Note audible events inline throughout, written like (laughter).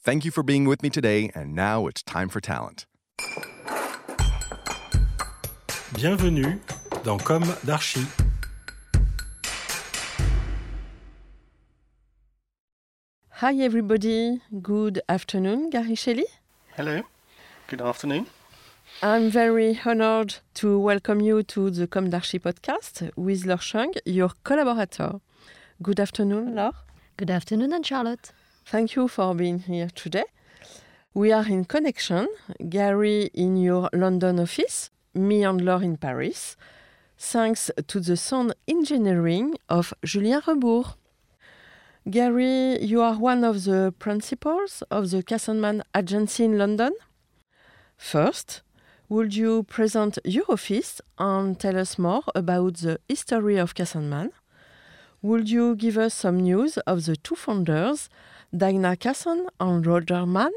Thank you for being with me today, and now it's time for talent. Bienvenue dans Comme d'Archi. Hi everybody, good afternoon, Gary Shelley. Hello, good afternoon. I'm very honored to welcome you to the Comme d'Archi podcast with Laure Chung, your collaborator. Good afternoon, Laure. Good afternoon, Anne Charlotte. Thank you for being here today. We are in connection, Gary in your London office, me and Laure in Paris, thanks to the sound engineering of Julien Rebourg. Gary, you are one of the principals of the Casson Mann Agency in London. First, would you present your office and tell us more about the history of Casson Mann? Would you give us some news of the two founders, Dinah Casson and Roger Mann?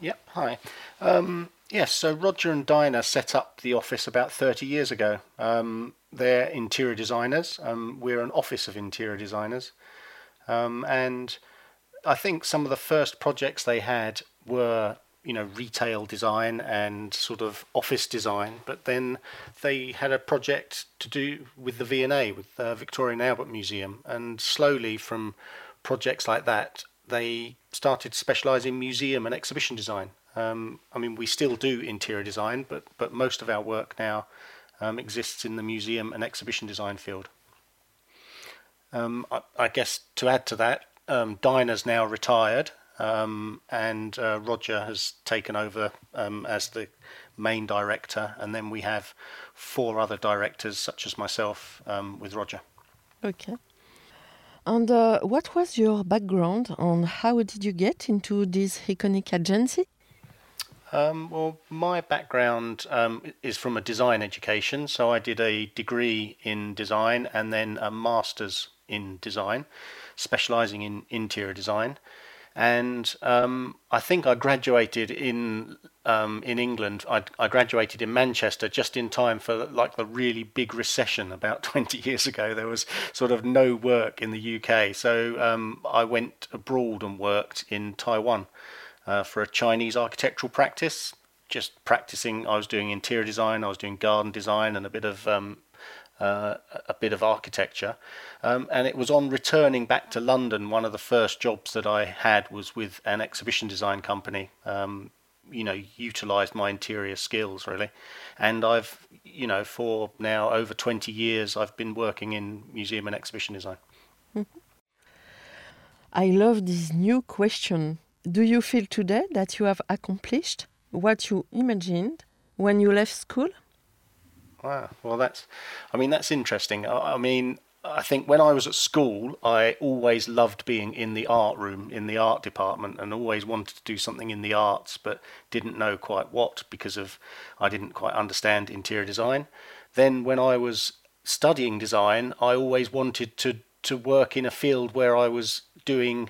Yep, hi. Um, yes, so Roger and Dinah set up the office about 30 years ago. Um, they're interior designers. Um, we're an office of interior designers. Um, and I think some of the first projects they had were, you know, retail design and sort of office design. But then they had a project to do with the V&A, with the Victoria and Albert Museum. And slowly from projects like that, they started to specialize in museum and exhibition design. Um, I mean, we still do interior design, but, but most of our work now um, exists in the museum and exhibition design field. Um, I, I, guess to add to that, um, Dinah's now retired, um, and uh, Roger has taken over um, as the main director, and then we have four other directors, such as myself, um, with Roger. Okay. And uh, what was your background, and how did you get into this iconic agency? Um, well, my background um, is from a design education, so I did a degree in design and then a master's in design, specializing in interior design. And um, I think I graduated in um, in England. I, I, graduated in Manchester just in time for like the really big recession about (laughs) 20 years ago. There was sort of no work in the UK, so um, I went abroad and worked in Taiwan uh, for a Chinese architectural practice. Just practicing, I was doing interior design, I was doing garden design, and a bit of um, uh, a bit of architecture. Um, and it was on returning back to London, one of the first jobs that I had was with an exhibition design company. Um, you know, utilized my interior skills really. And I've, you know, for now over 20 years, I've been working in museum and exhibition design. I love this new question. Do you feel today that you have accomplished what you imagined when you left school? Wow. Well, that's, I mean, that's interesting. I, I, mean, I think when I was at school, I always loved being in the art room, in the art department, and always wanted to do something in the arts, but didn't know quite what because of I didn't quite understand interior design. Then, when I was studying design, I always wanted to to work in a field where I was doing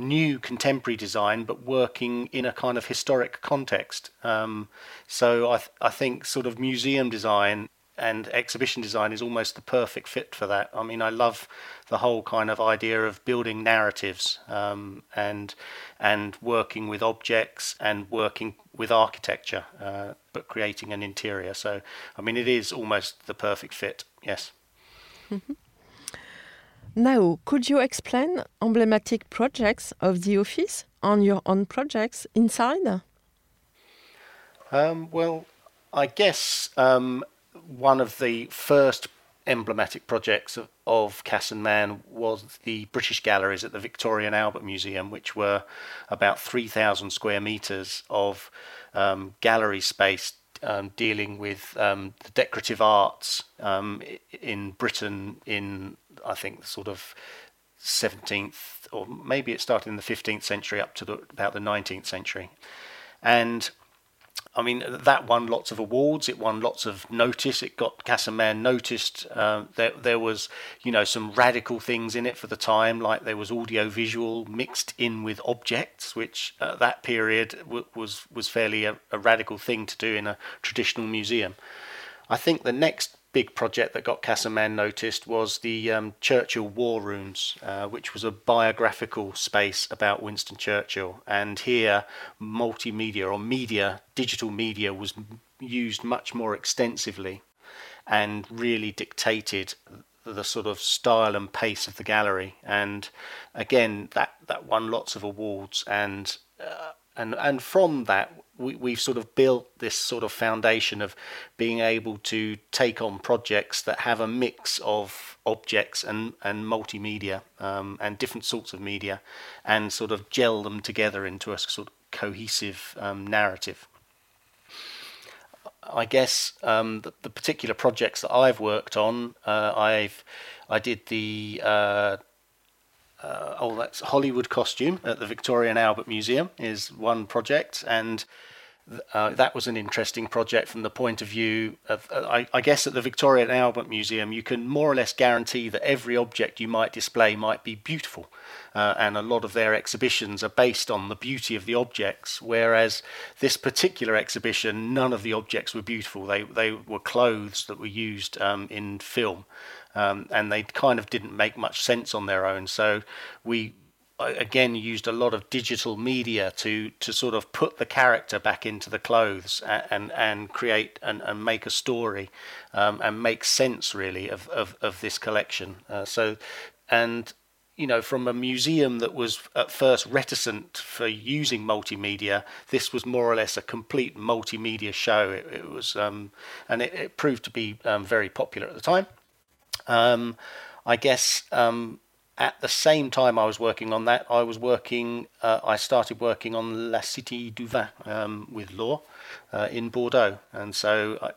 new contemporary design, but working in a kind of historic context. Um, so I, th- I think sort of museum design and exhibition design is almost the perfect fit for that. I mean, I love the whole kind of idea of building narratives um, and and working with objects and working with architecture, uh, but creating an interior. So, I mean, it is almost the perfect fit. Yes. Mm-hmm. Now, could you explain emblematic projects of the office on your own projects inside? Um, well, I guess um, one of the first emblematic projects of, of Casson Mann was the British galleries at the Victoria and Albert Museum, which were about 3,000 square metres of um, gallery space um, dealing with um, the decorative arts um, in Britain in, I think, sort of 17th, or maybe it started in the 15th century up to the, about the 19th century. And I mean, that won lots of awards. It won lots of notice. It got Cass noticed. Uh, there, there was, you know, some radical things in it for the time, like there was audio visual mixed in with objects, which at that period w- was was fairly a, a radical thing to do in a traditional museum. I think the next big project that got Mann noticed was the um, Churchill War Rooms, uh, which was a biographical space about Winston Churchill. And here, multimedia or media, digital media, was used much more extensively and really dictated the sort of style and pace of the gallery. And again, that, that won lots of awards. And uh, and and from that we, we've sort of built this sort of foundation of being able to take on projects that have a mix of objects and, and multimedia um, and different sorts of media and sort of gel them together into a sort of cohesive um, narrative. I guess um, the, the, particular projects that I've worked on, uh, I've I did the uh, uh, oh, that's Hollywood costume at the Victoria and Albert Museum is one project, and uh, that was an interesting project from the point of view of, uh, I, I, guess, at the Victoria and Albert Museum, you can more or less guarantee that every object you might display might be beautiful. Uh, and a lot of their exhibitions are based on the beauty of the objects, whereas this particular exhibition, none of the objects were beautiful. They, they were clothes that were used um, in film um, and they kind of didn't make much sense on their own. So we again used a lot of digital media to to sort of put the character back into the clothes and and, create and, and make a story um, and make sense really of of, of this collection. Uh, so and you know, from a museum that was at first reticent for using multimedia, this was more or less a complete multimedia show. It, it was, um, and it, it, proved to be um, very popular at the time. Um, I guess um, at the same time I was working on that, I was working. Uh, I started working on La Cité du Vin um, with Laure uh, in Bordeaux, and so I,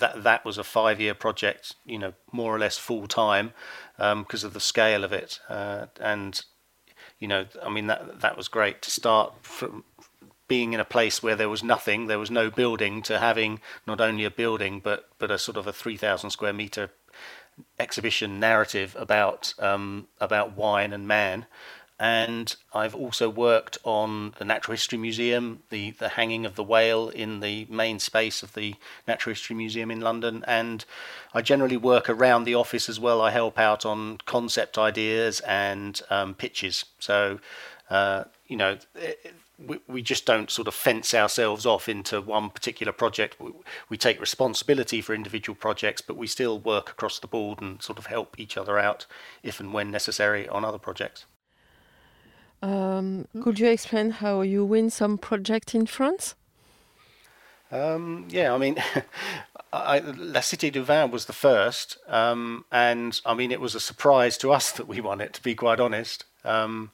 that that was a five-year project. You know, more or less full time because um, of the scale of it, uh, and you know, I mean that that was great to start from being in a place where there was nothing, there was no building, to having not only a building but but a sort of a three thousand square meter exhibition narrative about um, about wine and man. And I've also worked on the Natural History Museum, the, the hanging of the whale in the main space of the Natural History Museum in London. And I generally work around the office as well. I help out on concept ideas and um, pitches. So, uh, you know, we, we just don't sort of fence ourselves off into one particular project. We, we, take responsibility for individual projects, but we still work across the board and sort of help each other out if and when necessary on other projects. Um, could you explain how you win some project in France? Um, yeah, I mean, (laughs) I, La Cité du Vin was the first, um, and I mean, it was a surprise to us (laughs) that we won it, to be quite honest. Um,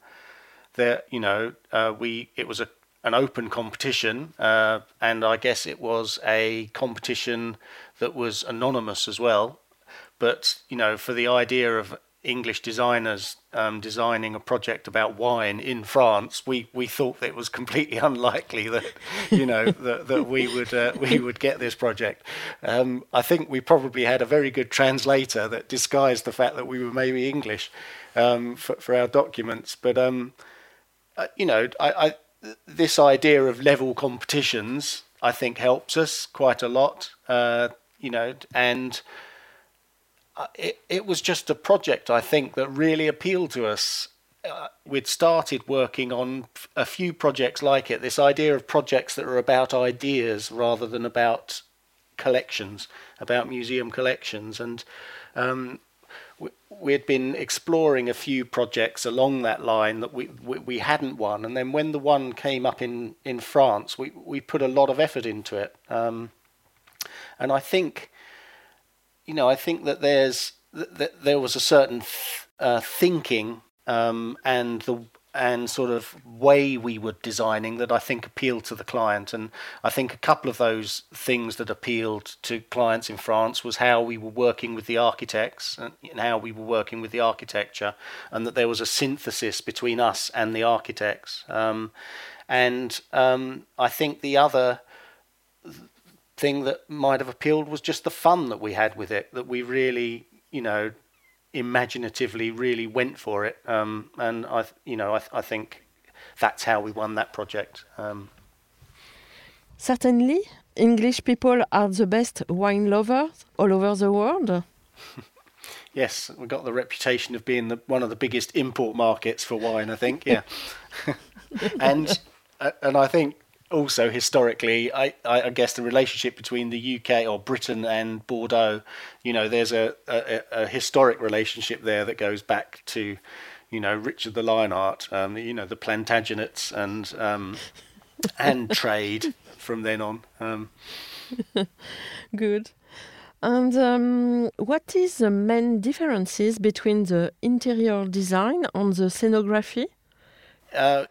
there, you know, uh, we it was a an open competition, uh, and I guess it was a competition that was anonymous as well. But you know, for the idea of English designers um, designing a project about wine in France, we, we thought that it was completely (laughs) unlikely that you know that, that we would uh, we would get this project. Um, I think we probably had a very good translator that disguised the fact that we were maybe English um, for, for our documents, but um, uh, you know, I, I, this idea of level competitions, I think, helps us quite a lot. Uh, you know, and uh, it it was just a project I think that really appealed to us. Uh, we'd started working on a few projects like it. This idea of projects that are about ideas rather than about collections, about museum collections, and um, we, had been exploring a few projects along that line that we, we, we hadn't won, and then when the one came up in in France, we we put a lot of effort into it, um, and I think, you know, I think that there's that there was a certain uh, thinking um, and the and sort of way we were designing that I think appealed to the client. And I think a couple of those things that appealed to clients in France was how we were working with the architects and how we were working with the architecture, and that there was a synthesis between us and the architects. Um, and um, I think the other thing that might have appealed was just the fun that we had with it, that we really, you know, imaginatively really went for it, um, and I, you know, I, I, think that's how we won that project. Um, Certainly, English people are the best wine lovers all over the world. (laughs) yes, we've got the reputation of being the, one of the biggest import markets for wine. I think, yeah, (laughs) and uh, and I think also historically, I, I, guess the relationship between the UK or Britain and Bordeaux, you know, there's a, a, a historic relationship there that goes back to, you know, Richard the Lionheart, um, you know, the Plantagenets and um, and (laughs) trade from then on. Um, (laughs) Good. And um, what is the main differences between the interior design and the scenography? Uh,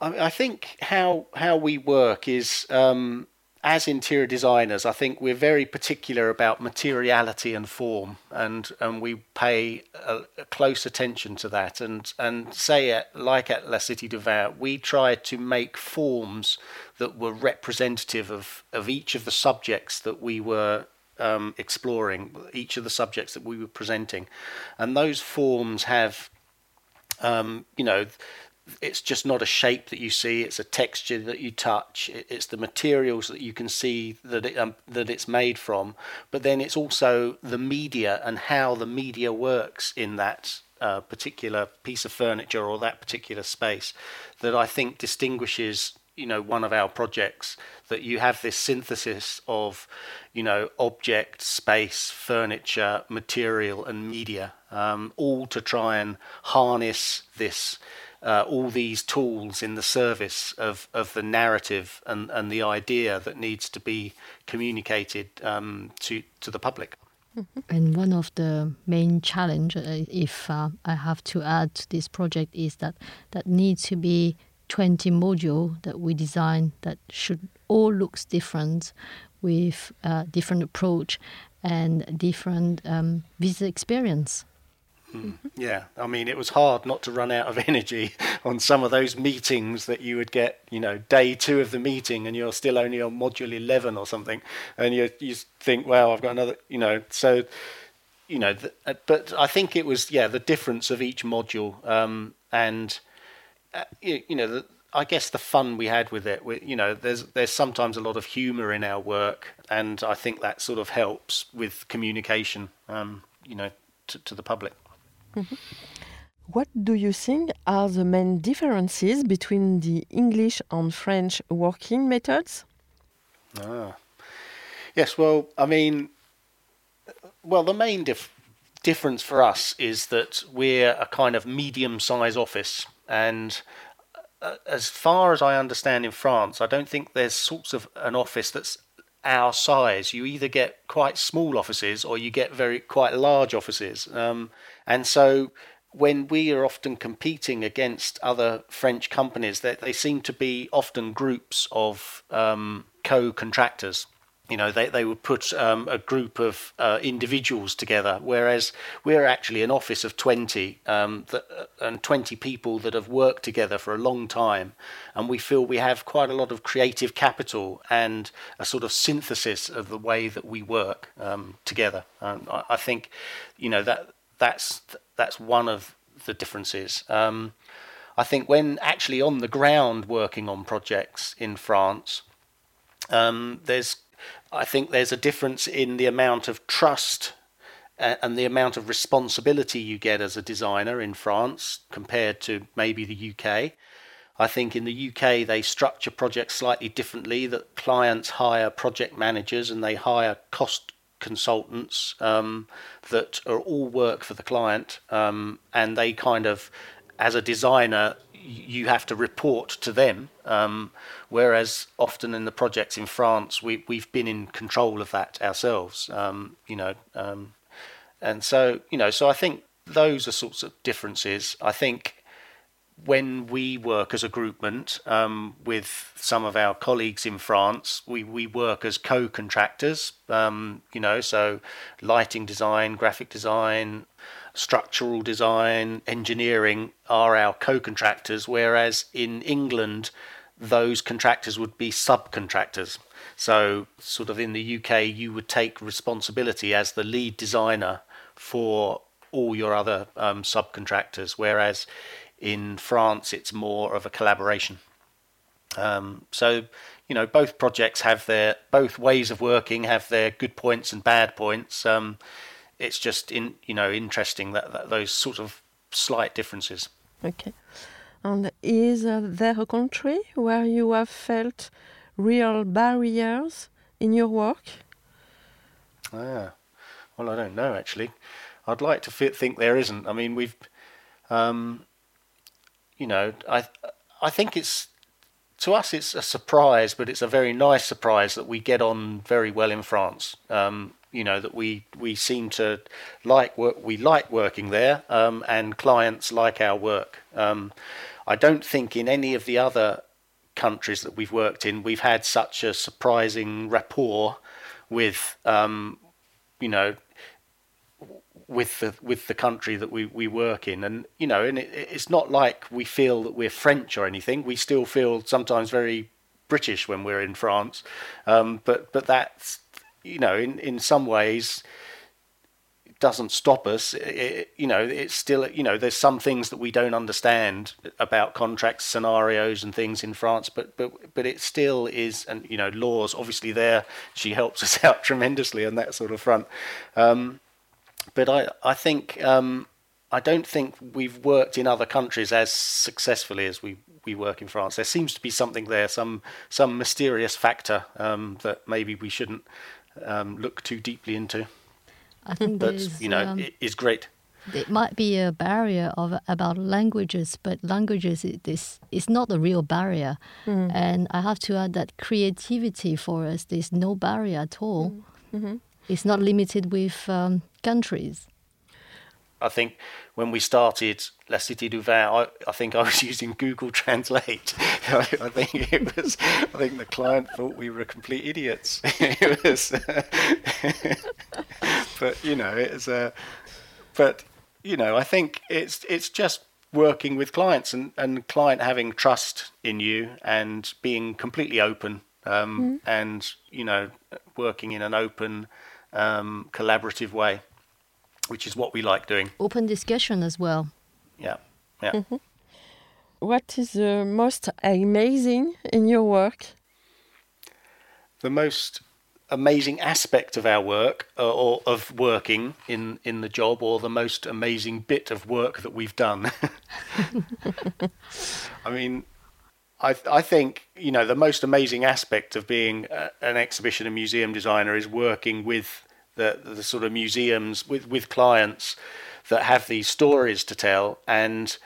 I, think how how we work is um, as interior designers. I think we're very particular about materiality and form, and and we pay a, a close attention to that. And and say at, like at La Cité du Vin, we tried to make forms that were representative of of each of the subjects that we were um, exploring, each of the subjects that we were presenting, and those forms have, um, you know, it's just not a shape that you see it's a texture that you touch it's the materials that you can see that it, um, that it's made from but then it's also the media and how the media works in that uh, particular piece of furniture or that particular space that I think distinguishes you know one of our projects that you have this synthesis of you know object space furniture material and media um, all to try and harness this uh, all these tools in the service of, of the narrative and, and the idea that needs to be communicated um, to, to the public. Mm-hmm. And one of the main challenge, uh, if uh, I have to add to this project, is that that needs to be 20 module that we design that should all looks different with uh, different approach and different um, experience. Mm. Yeah, I mean, it was hard not to run out of (laughs) energy on some of those meetings that you would get, you know, day two of the meeting and you're still only on module 11 or something. And you, you think, wow, I've got another, you know, so, you know, the, uh, but I think it was, yeah, the difference of each module. Um, and, uh, you, you, know, the, I guess the fun we had with it, we, you know, there's there's sometimes a lot of humour in our work, and I think that sort of helps with communication, um, you know, to, to the public. Mm-hmm. What do you think are the main differences between the English and French working methods? Ah. Yes, well, I mean, well, the main dif- difference for us is that we're a kind of medium sized office. And uh, as far as I understand in France, I don't think there's sorts of an office that's our size. You either get quite small offices or you get very quite large offices. Um, and so when we are often competing against other French companies, they, they seem to be often groups of um, co-contractors you know, they, they would put um, a group of uh, individuals together, whereas we're actually an office of 20 um, that, uh, and 20 people that have worked together for a long time. And we feel we have quite a lot of creative capital and a sort of synthesis of the way that we work um, together. I, I, think, you know, that that's, that's one of the differences. Um, I think when actually on the ground working on projects in France, um, there's I think there's a difference in the amount of trust uh, and the amount of responsibility you get as a designer in France compared to maybe the UK. I think in the UK they structure projects slightly differently. That clients hire project managers and they hire cost consultants um, that are all work for the client, um, and they kind of, as a designer, you have to report to them. Um, whereas often in the projects in France, we we've been in control of that ourselves. Um, you know, um, and so you know, so I think those are sorts of differences. I think when we work as a groupment um, with some of our colleagues in France, we, we work as co-contractors, um, you know, so lighting design, graphic design, structural design, engineering are our co-contractors, whereas in England, those contractors would be subcontractors. So, sort of in the UK, you would take responsibility as the lead designer for all your other um, subcontractors, whereas in France, it's more of a collaboration. Um, so, you know, both projects have their both ways of working have their good points and bad points. Um, it's just in you know interesting that, that, those sort of slight differences. Okay, and is uh, there a country where you have felt real barriers in your work? Ah, well, I don't know actually. I'd like to think there isn't. I mean, we've um, you know, I I think it's to us it's a surprise, but it's a very nice surprise that we get on very well in France. Um, you know that we we seem to like work. We like working there, um, and clients like our work. Um, I don't think in any of the other countries that we've worked in we've had such a surprising rapport with um, you know with the with the country that we, we work in. And you know and it, it's not like we feel that we're French or anything. We still feel sometimes very British when we're in France. Um, but but that's you know in in some ways doesn't stop us. It, you know it's still you know there's some things that we don't understand about contract scenarios and things in France but but but it still is and you know Laure's obviously there she helps (laughs) us out tremendously on that sort of front. Um, but I I think um, I don't think we've worked in other countries as successfully as we, we work in France. There seems to be something there, some some mysterious factor um, that maybe we shouldn't um, look too deeply into. I think but you know um, it is great. It might be a barrier of about languages, but languages is is not a real barrier. Mm. And I have to add that creativity for us there's no barrier at all. Mm -hmm. It's not limited with um, countries. I think when we started La Cité du Vin, I, I think I was (laughs) using Google Translate. I, (laughs) I, think it was. I think the client thought we were complete idiots. (laughs) it was, but you know, it's a. but you know, I think it's it's just working with clients and and client having trust in you and being completely open um, mm. and you know working in an open um, collaborative way which is what we like doing. Open discussion as well. Yeah, yeah. Mm -hmm. What is the most amazing in your work? The most amazing aspect of our work, uh, or of working in in the job, or the most amazing bit of work that we've done. (laughs) (laughs) I mean, I I think you know the most amazing aspect of being a, an exhibition and museum designer is working with the, the sort of museums with, with clients that have these stories to tell and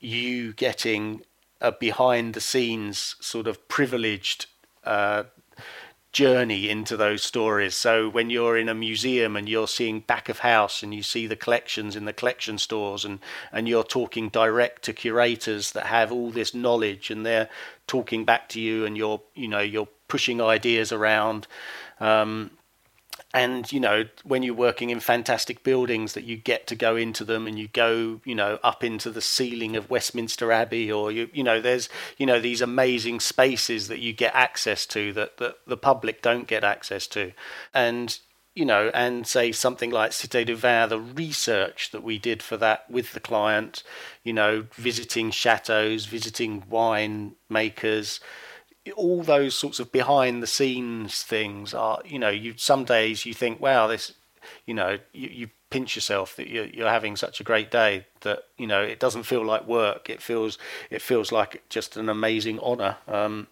you getting a behind the scenes sort of privileged uh, journey into those stories. So when you're in a museum and you're seeing back of house and you see the collections in the collection stores and, and you're talking direct to curators that have all this knowledge and they're talking back to you and you're you know you're pushing ideas around um, and you know when you're working in fantastic buildings that you get to go into them and you go you know up into the ceiling of Westminster Abbey or you you know there's you know these amazing spaces that you get access to that, that the public don't get access to. And you know and say something like Cité du Vin the research that we did for that with the client you know visiting chateaus visiting wine makers all those sorts of behind the scenes things are you know you some days you think wow this you know you, you pinch yourself that you're, you're having such a great day that you know it doesn't feel like work it feels it feels like just an amazing honor um,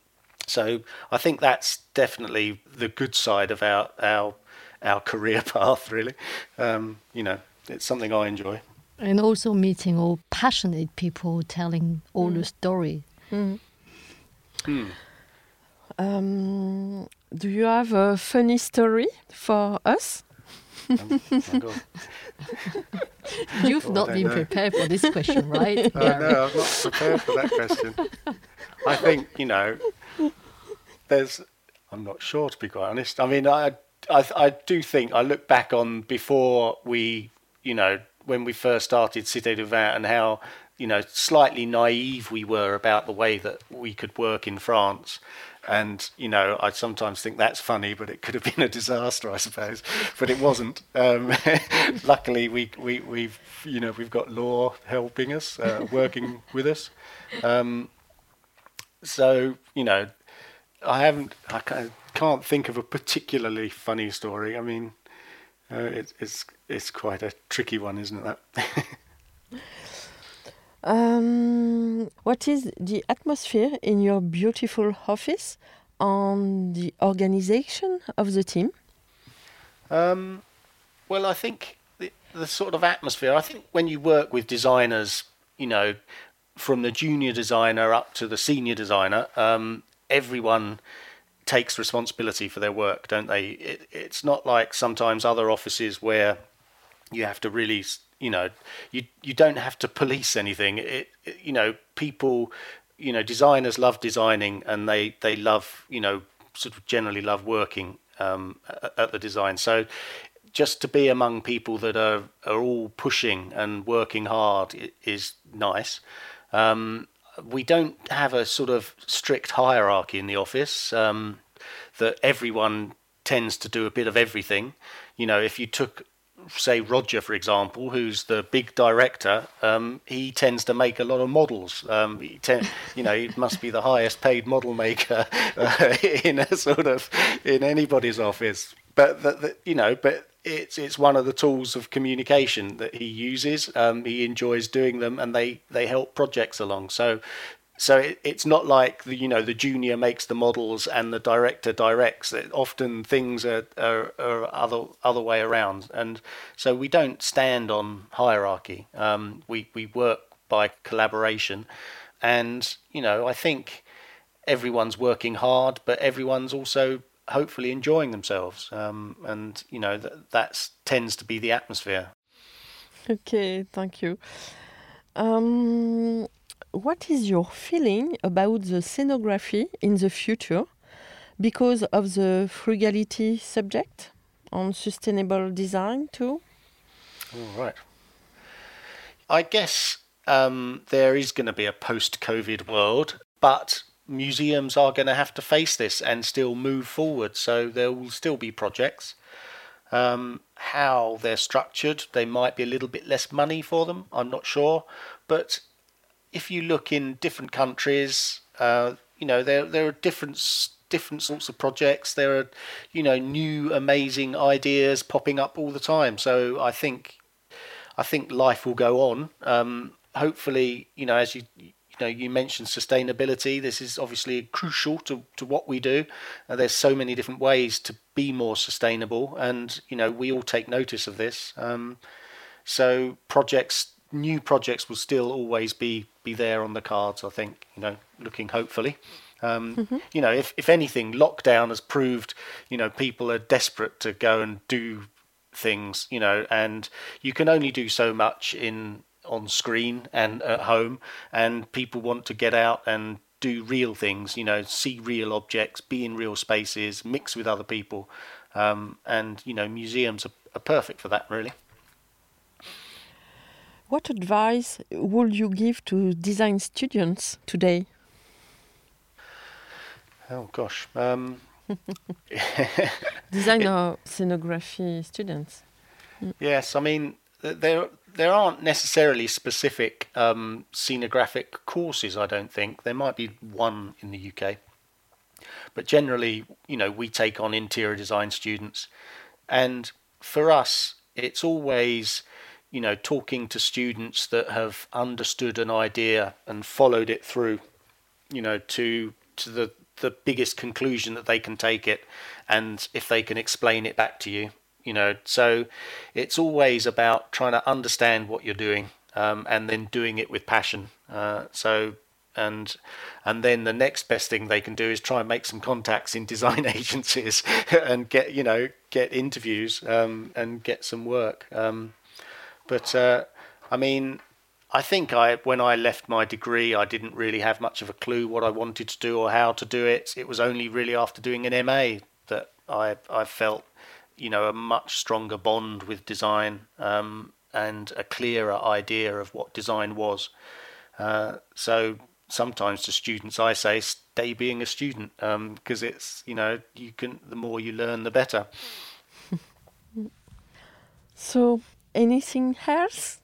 so I think that's definitely the good side of our our our career (laughs) path. Really, um, you know, it's something I enjoy. And also meeting all passionate people telling all the story. Mm. Hmm. Um, do you have a funny story for us? My (laughs) God. You've Oh, not been know. prepared for this question, right? Oh, (laughs) no, I'm not prepared for that question. I think you know, there's. I'm not sure to be quite honest. I mean, I, I, I do think I look back on before we, you know, when we first started Cité du Vin and how, you know, slightly naive we were about the way that we could work in France. And you know, I sometimes think that's funny, but it could have been a disaster, I suppose. But it wasn't. Um, (laughs) luckily, we we we've you know we've got Laure helping us, uh, working with us. Um, so you know, I haven't. I can't think of a particularly funny story. I mean, uh, it's it's it's quite a tricky one, isn't it? That. (laughs) Um, what is the atmosphere in your beautiful office and the organization of the team? Um, well, I think the, the sort of atmosphere. I think when you work with designers, you know, from the junior designer up to the senior designer, um, everyone takes responsibility for their work, don't they? It, it's not like sometimes other offices where you have to really, you know, you you don't have to police anything. It, it you know, people, you know, designers love designing and they they love, you know, sort of generally love working um, at, the design. So just to be among people that are are all pushing and working hard is nice. Um, we don't have a sort of strict hierarchy in the office um, that everyone tends to do a bit of everything. You know, if you took say Roger, for example, who's the big director, um, he tends to make a lot of models. Um, you know, he must be the highest paid model maker (laughs) uh, in a sort of in anybody's office. But that, that you know, but it's it's one of the tools of communication that he uses. Um, he enjoys doing them, and they they help projects along. So. So it, it's not like the you know the junior makes the models and the director directs. It, often things are, are, are other other way around, and so we don't stand on hierarchy. Um, we we work by collaboration, and you know I think everyone's working hard, but everyone's also hopefully enjoying themselves, um, and you know that that's tends to be the atmosphere. Okay, thank you. Um, what is your feeling about the scenography in the future because of the frugality subject on sustainable design too? All right. I guess um, there is going to be a post-COVID world, but museums are going to have to face this and still move forward. So there will still be projects. Um, how they're structured, they might be a little bit less money for them. I'm not sure, but if you look in different countries, uh, you know there there are different different sorts of projects. There are you know new amazing ideas popping up all the time. So I think I think life will go on. Um, hopefully, you know, as you you know, you mentioned sustainability. This is obviously crucial to, to what we do. Uh, there's so many different ways to be more sustainable, and you know, we all take notice of this. Um, so projects, new projects, will still always be be there on the cards. I think you know, looking hopefully. Um, You know, if if anything, lockdown has proved you know people are desperate to go and do things. You know, and you can only do so much in on screen and at home, and people want to get out and do real things. You know, see real objects, be in real spaces, mix with other people, um, and you know, museums are, are perfect for that, really. What advice would you give to design students today? Oh gosh. Um, (laughs) Design or scenography students? yes, I mean there there aren't necessarily specific um, scenographic courses. I don't think there might be one in the UK, but generally, you know, we take on interior design students, and for us, it's always you know talking to students that have understood an idea and followed it through you know to to the the biggest conclusion that they can take it and if they can explain it back to you you know. So it's always about trying to understand what you're doing um, and then doing it with passion. Uh, so and and then the next best thing they can do is try and make some contacts in design (laughs) agencies and get you know get interviews um, and get some work. Um, but uh, I mean, I think I when I left my degree, I didn't really have much of a clue what I wanted to do or how to do it. It was only really after doing an MA that I I felt you know a much stronger bond with design um, and a clearer idea of what design was. Uh, so sometimes to students I say stay being a student because um, it's you know you can the more you learn the better. (laughs) so anything else?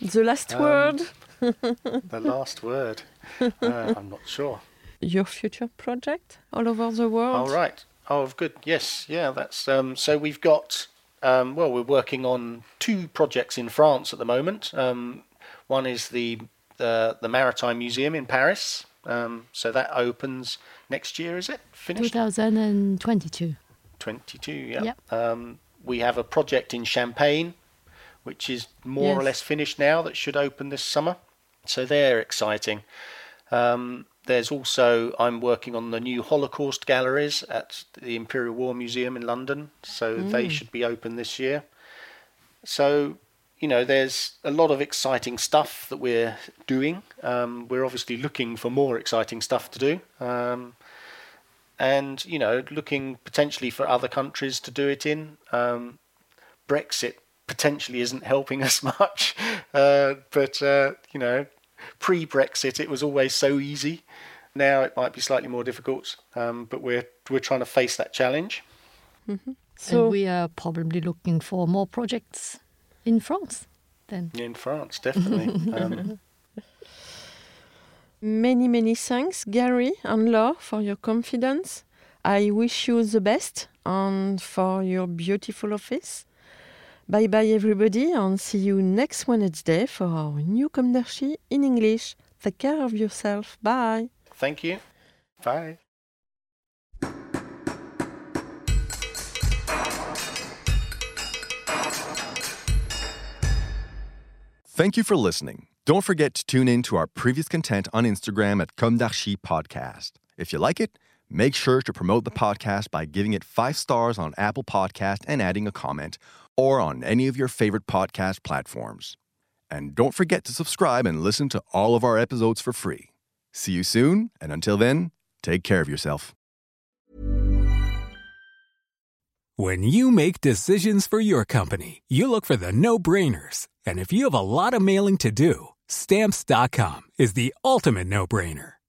The last um, word? (laughs) the last word. Uh, I'm not sure. Your future project all over the world? All right. Oh, good. Yes. Yeah. That's um, so we've got. Um, well, we're working on two projects in France at the moment. Um, one is the, the the Maritime Museum in Paris. Um, so that opens next year. Is it finished? 2022. 22. Yeah. Yep. Um, we have a project in Champagne which is more yes. or less finished now, that should open this summer. So they're exciting. Um, there's also, I'm working on the new Holocaust galleries at the Imperial War Museum in London, so mm. they should be open this year. So, you know, there's a lot of exciting stuff that we're doing. Um, we're obviously looking for more exciting stuff to do. Um, and, you know, looking potentially for other countries to do it in. Um, Brexit potentially isn't helping (laughs) us much. Uh, but, uh, you know, pre Brexit, it was always so easy. Now it might be slightly more difficult, um, but we're, we're trying to face that challenge. Mm-hmm. So and we are probably looking for more projects in France then. In France, definitely. (laughs) um, many, many thanks, Gary and Laure, for your confidence. I wish you the best and for your beautiful office. Bye bye, everybody, and see you next Wednesday for our new Comme d'Archi in English. Take care of yourself. Bye. Thank you. Bye. Thank you for listening. Don't forget to tune in to our previous content on Instagram at Comme d'Archi Podcast. If you like it, make sure to promote the podcast by giving it five stars on Apple Podcast and adding a comment or on any of your favorite podcast platforms. And don't forget to subscribe and listen to all of our episodes for free. See you soon, and until then, take care of yourself. When you make decisions for your company, you look for the no brainers. And if you have a lot of mailing to do, stamps.com is the ultimate no brainer.